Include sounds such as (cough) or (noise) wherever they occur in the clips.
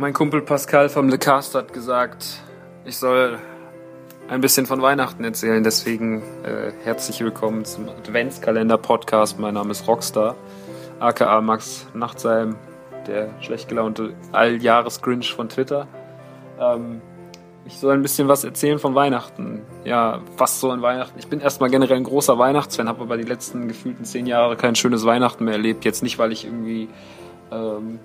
Mein Kumpel Pascal vom Le Cast hat gesagt, ich soll ein bisschen von Weihnachten erzählen. Deswegen äh, herzlich willkommen zum Adventskalender-Podcast. Mein Name ist Rockstar, aka Max Nachtsheim, der schlecht gelaunte Alljahres-Grinch von Twitter. Ähm, ich soll ein bisschen was erzählen von Weihnachten. Ja, was so an Weihnachten. Ich bin erstmal generell ein großer Weihnachtsfan, habe aber die letzten gefühlten zehn Jahre kein schönes Weihnachten mehr erlebt. Jetzt nicht, weil ich irgendwie ähm,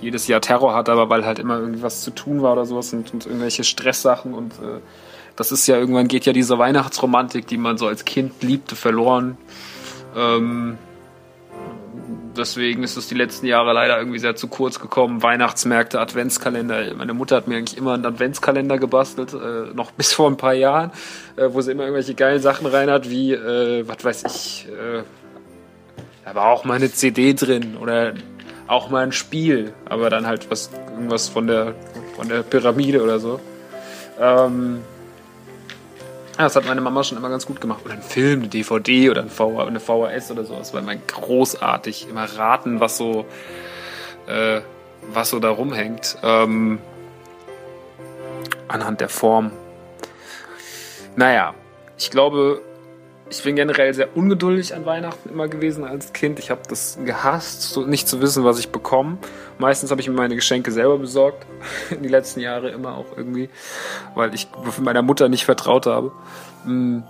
jedes Jahr Terror hatte, aber weil halt immer irgendwie was zu tun war oder sowas und, und irgendwelche Stresssachen und äh, das ist ja irgendwann geht ja diese Weihnachtsromantik, die man so als Kind liebte, verloren. Ähm, deswegen ist es die letzten Jahre leider irgendwie sehr zu kurz gekommen. Weihnachtsmärkte, Adventskalender. Meine Mutter hat mir eigentlich immer einen Adventskalender gebastelt, äh, noch (laughs) bis vor ein paar Jahren, äh, wo sie immer irgendwelche geilen Sachen rein hat, wie, äh, was weiß ich, äh, da war auch mal eine CD drin oder auch mal ein Spiel, aber dann halt was, irgendwas von der, von der Pyramide oder so. Ähm, das hat meine Mama schon immer ganz gut gemacht. Oder ein Film, eine DVD oder ein v eine VHS oder sowas. Weil man großartig immer raten, was so, äh, was so da rumhängt. Ähm, anhand der Form. Naja, ich glaube, ich bin generell sehr ungeduldig an Weihnachten immer gewesen als Kind. Ich habe das gehasst, so nicht zu wissen, was ich bekomme. Meistens habe ich mir meine Geschenke selber besorgt. (laughs) Die letzten Jahre immer auch irgendwie, weil ich meiner Mutter nicht vertraut habe. Hm.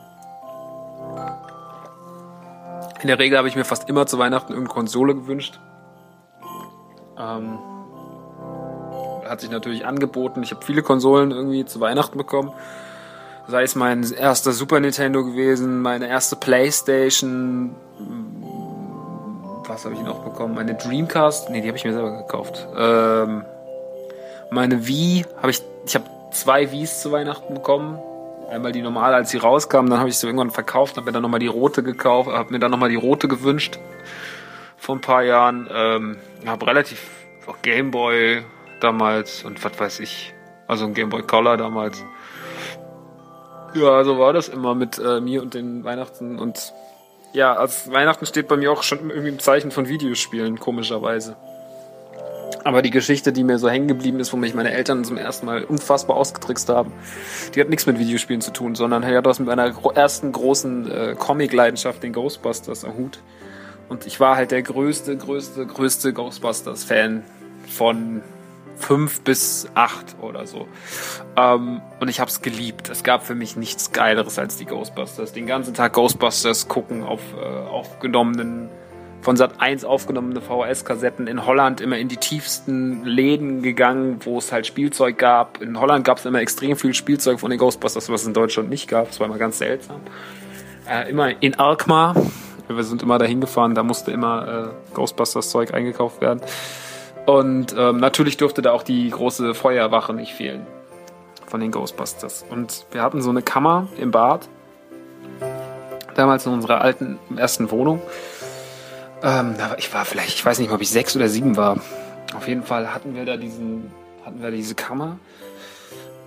In der Regel habe ich mir fast immer zu Weihnachten irgendeine Konsole gewünscht. Ähm, hat sich natürlich angeboten. Ich habe viele Konsolen irgendwie zu Weihnachten bekommen sei es mein erster Super Nintendo gewesen, meine erste Playstation, was habe ich noch bekommen? Meine Dreamcast, nee, die habe ich mir selber gekauft. Ähm, meine Wii habe ich, ich habe zwei Wiis zu Weihnachten bekommen. Einmal die normale, als sie rauskam, dann habe ich sie irgendwann verkauft, habe mir dann nochmal die rote gekauft, habe mir dann nochmal die rote gewünscht vor ein paar Jahren. Ähm, habe relativ Gameboy damals und was weiß ich, also ein Gameboy Color damals. Ja, so war das immer mit äh, mir und den Weihnachten. Und ja, als Weihnachten steht bei mir auch schon irgendwie im Zeichen von Videospielen, komischerweise. Aber die Geschichte, die mir so hängen geblieben ist, wo mich meine Eltern zum ersten Mal unfassbar ausgetrickst haben, die hat nichts mit Videospielen zu tun, sondern hat was mit meiner ersten großen äh, Comic-Leidenschaft, den Ghostbusters, am Hut. Und ich war halt der größte, größte, größte Ghostbusters-Fan von fünf bis acht oder so. Ähm, und ich habe es geliebt. Es gab für mich nichts Geileres als die Ghostbusters. Den ganzen Tag Ghostbusters gucken auf äh, aufgenommenen von Sat 1 aufgenommene VHS-Kassetten in Holland immer in die tiefsten Läden gegangen, wo es halt Spielzeug gab. In Holland gab es immer extrem viel Spielzeug von den Ghostbusters, was es in Deutschland nicht gab. Das war immer ganz seltsam. Äh, immer in Alkmaar. Wir sind immer dahin gefahren, da musste immer äh, Ghostbusters-Zeug eingekauft werden. Und ähm, natürlich durfte da auch die große Feuerwache nicht fehlen von den Ghostbusters. Und wir hatten so eine Kammer im Bad, damals in unserer alten ersten Wohnung. Ähm, ich war vielleicht, ich weiß nicht mal, ob ich sechs oder sieben war. Auf jeden Fall hatten wir da diesen, hatten wir diese Kammer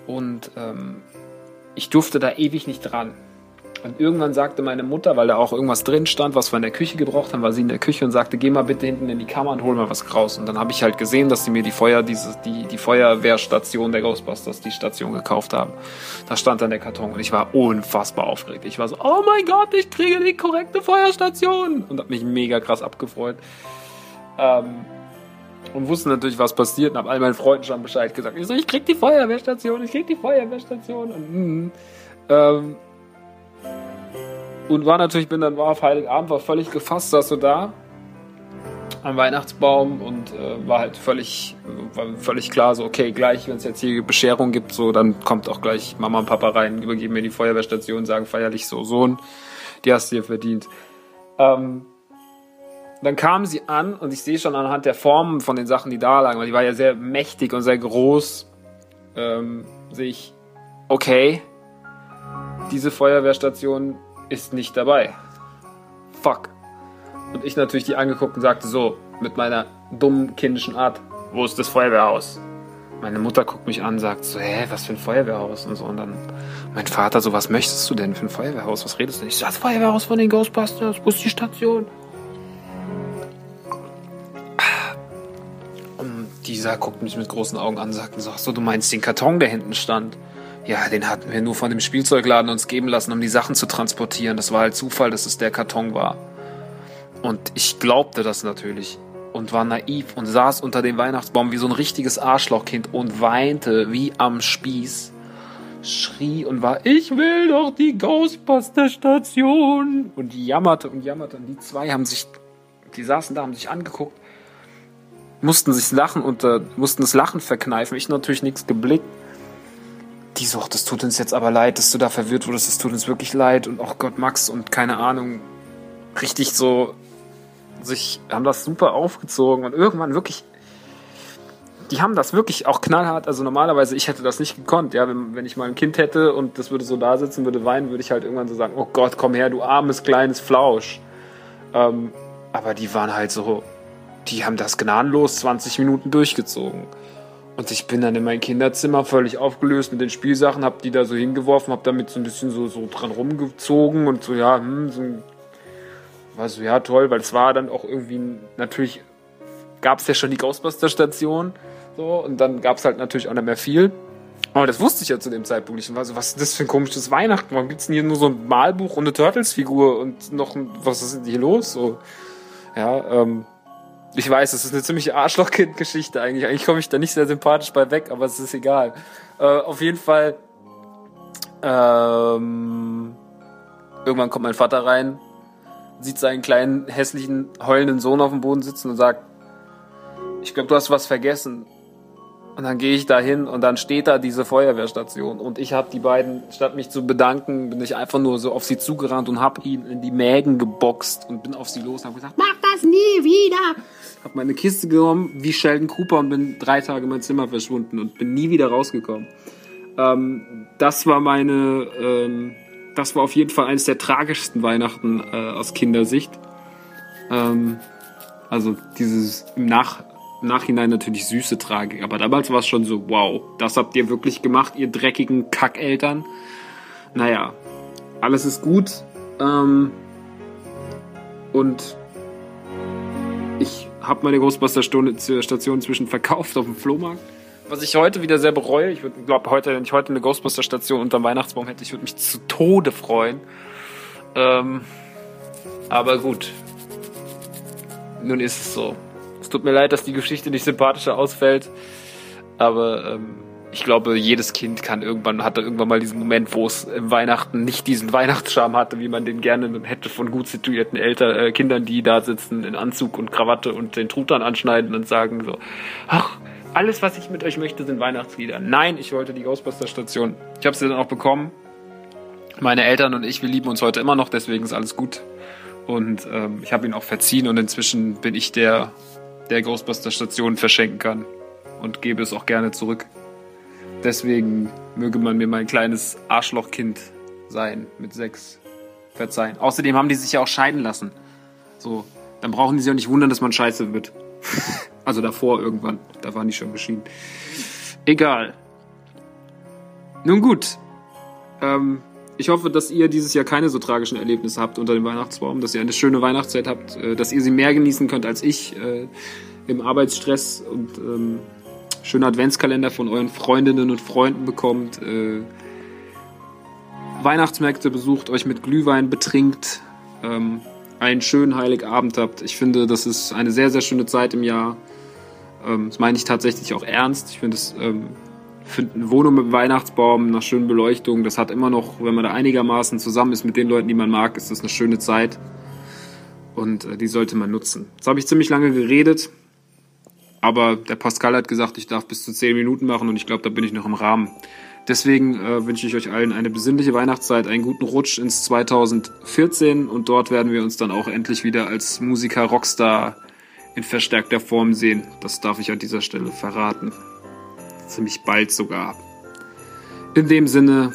und ähm, ich durfte da ewig nicht dran. Und irgendwann sagte meine Mutter, weil da auch irgendwas drin stand, was wir in der Küche gebraucht haben, war sie in der Küche und sagte, geh mal bitte hinten in die Kammer und hol mal was raus. Und dann habe ich halt gesehen, dass sie mir die Feuer, diese, die, die Feuerwehrstation der Ghostbusters, die Station gekauft haben. Da stand dann der Karton und ich war unfassbar aufgeregt. Ich war so, oh mein Gott, ich kriege die korrekte Feuerstation! Und habe mich mega krass abgefreut. Ähm, und wusste natürlich, was passiert und habe all meinen Freunden schon Bescheid gesagt. Ich so, ich krieg die Feuerwehrstation, ich krieg die Feuerwehrstation. Und, mm, ähm, und war natürlich, bin dann war auf Heiligabend, war völlig gefasst, saß so da am Weihnachtsbaum und äh, war halt völlig, war völlig klar, so okay, gleich, wenn es jetzt hier Bescherung gibt, so dann kommt auch gleich Mama und Papa rein, übergeben mir die Feuerwehrstation, sagen feierlich so, Sohn, die hast du dir verdient. Ähm, dann kamen sie an und ich sehe schon anhand der Formen von den Sachen, die da lagen, weil die war ja sehr mächtig und sehr groß, ähm, sehe ich, okay, diese Feuerwehrstation ist nicht dabei. Fuck. Und ich natürlich die angeguckt und sagte so, mit meiner dummen kindischen Art, wo ist das Feuerwehrhaus? Meine Mutter guckt mich an, sagt so, hä, was für ein Feuerwehrhaus und so. Und dann mein Vater so, was möchtest du denn für ein Feuerwehrhaus? Was redest du denn? Ich sag, das Feuerwehrhaus von den Ghostbusters, wo ist die Station? Die dieser guckt mich mit großen Augen an und sagt so, ach so, du meinst den Karton, der hinten stand? Ja, den hatten wir nur von dem Spielzeugladen uns geben lassen, um die Sachen zu transportieren. Das war halt Zufall, dass es der Karton war. Und ich glaubte das natürlich und war naiv und saß unter dem Weihnachtsbaum wie so ein richtiges Arschlochkind und weinte wie am Spieß, schrie und war, ich will doch die Ghostbuster-Station und jammerte und jammerte und die zwei haben sich, die saßen da, haben sich angeguckt, mussten sich lachen und äh, mussten das Lachen verkneifen. Ich natürlich nichts geblickt. Die so, das tut uns jetzt aber leid, dass du da verwirrt wurdest, das tut uns wirklich leid und oh Gott, Max und keine Ahnung, richtig so sich, haben das super aufgezogen und irgendwann wirklich, die haben das wirklich auch knallhart, also normalerweise, ich hätte das nicht gekonnt, ja, wenn, wenn ich mal ein Kind hätte und das würde so da sitzen, würde weinen, würde ich halt irgendwann so sagen, oh Gott, komm her, du armes, kleines Flausch. Ähm, aber die waren halt so, die haben das gnadenlos 20 Minuten durchgezogen. Und ich bin dann in mein Kinderzimmer völlig aufgelöst mit den Spielsachen, hab die da so hingeworfen, hab damit so ein bisschen so, so dran rumgezogen und so, ja, hm, so ein war so, ja, toll, weil es war dann auch irgendwie, natürlich gab es ja schon die Ghostbuster-Station, so, und dann gab es halt natürlich auch nicht mehr viel. Aber das wusste ich ja zu dem Zeitpunkt nicht. Und war so, was ist das für ein komisches Weihnachten? Warum gibt's denn hier nur so ein Malbuch und eine Turtles-Figur und noch ein, was ist denn hier los? So, ja, ähm, ich weiß, das ist eine ziemliche Arschlochkind-Geschichte eigentlich. Eigentlich komme ich da nicht sehr sympathisch bei weg, aber es ist egal. Äh, auf jeden Fall, ähm, irgendwann kommt mein Vater rein sieht seinen kleinen, hässlichen, heulenden Sohn auf dem Boden sitzen und sagt, ich glaube, du hast was vergessen. Und dann gehe ich da hin und dann steht da diese Feuerwehrstation. Und ich habe die beiden, statt mich zu bedanken, bin ich einfach nur so auf sie zugerannt und habe ihn in die Mägen geboxt und bin auf sie los und habe gesagt, mach das nie wieder. Habe meine Kiste genommen wie Sheldon Cooper und bin drei Tage in mein Zimmer verschwunden und bin nie wieder rausgekommen. Ähm, das war meine ähm, das war auf jeden Fall eines der tragischsten Weihnachten äh, aus Kindersicht. Ähm, also dieses im Nach Nachhinein natürlich süße Tragik, aber damals war es schon so, wow, das habt ihr wirklich gemacht, ihr dreckigen Kackeltern. Naja, alles ist gut. Ähm, und habe meine Ghostbuster-Station inzwischen verkauft auf dem Flohmarkt. Was ich heute wieder sehr bereue, ich glaube, heute, wenn ich heute eine Ghostbuster-Station unterm Weihnachtsbaum hätte, ich würde mich zu Tode freuen. Ähm, aber gut. Nun ist es so. Es tut mir leid, dass die Geschichte nicht sympathischer ausfällt. Aber ähm, ich glaube, jedes Kind kann irgendwann, hatte irgendwann mal diesen Moment, wo es im Weihnachten nicht diesen (laughs) Weihnachtscharme hatte, wie man den gerne hätte von gut situierten Eltern, äh, Kindern, die da sitzen in Anzug und Krawatte und den Truthahn anschneiden und sagen so, ach, alles, was ich mit euch möchte, sind Weihnachtslieder. Nein, ich wollte die Ghostbuster-Station. Ich habe sie dann auch bekommen. Meine Eltern und ich, wir lieben uns heute immer noch, deswegen ist alles gut. Und ähm, ich habe ihn auch verziehen und inzwischen bin ich der, der Ghostbuster-Station verschenken kann und gebe es auch gerne zurück. Deswegen möge man mir mein kleines Arschlochkind sein mit sechs verzeihen. Außerdem haben die sich ja auch scheiden lassen. So, dann brauchen die sich auch nicht wundern, dass man scheiße wird. (laughs) Also davor irgendwann. Da waren die schon geschieden. Egal. Nun gut. Ähm, ich hoffe, dass ihr dieses Jahr keine so tragischen Erlebnisse habt unter dem Weihnachtsbaum, dass ihr eine schöne Weihnachtszeit habt, äh, dass ihr sie mehr genießen könnt als ich äh, im Arbeitsstress und ähm, schöne Adventskalender von euren Freundinnen und Freunden bekommt, äh, Weihnachtsmärkte besucht, euch mit Glühwein betrinkt, ähm, einen schönen Heiligabend habt. Ich finde, das ist eine sehr, sehr schöne Zeit im Jahr. Ähm, das meine ich tatsächlich auch ernst. Ich finde es ähm, find eine Wohnung mit Weihnachtsbaum, nach schönen Beleuchtung, das hat immer noch, wenn man da einigermaßen zusammen ist mit den Leuten, die man mag, ist das eine schöne Zeit. Und äh, die sollte man nutzen. Jetzt habe ich ziemlich lange geredet, aber der Pascal hat gesagt, ich darf bis zu 10 Minuten machen und ich glaube, da bin ich noch im Rahmen. Deswegen äh, wünsche ich euch allen eine besinnliche Weihnachtszeit, einen guten Rutsch ins 2014 und dort werden wir uns dann auch endlich wieder als Musiker Rockstar in verstärkter Form sehen. Das darf ich an dieser Stelle verraten. Ziemlich bald sogar. In dem Sinne,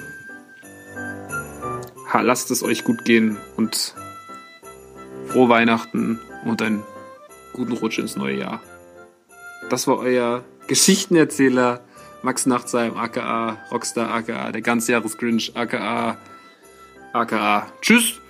lasst es euch gut gehen und frohe Weihnachten und einen guten Rutsch ins neue Jahr. Das war euer Geschichtenerzähler Max Nachtsheim, aka Rockstar, aka der ganzjahres Grinch, aka aka Tschüss!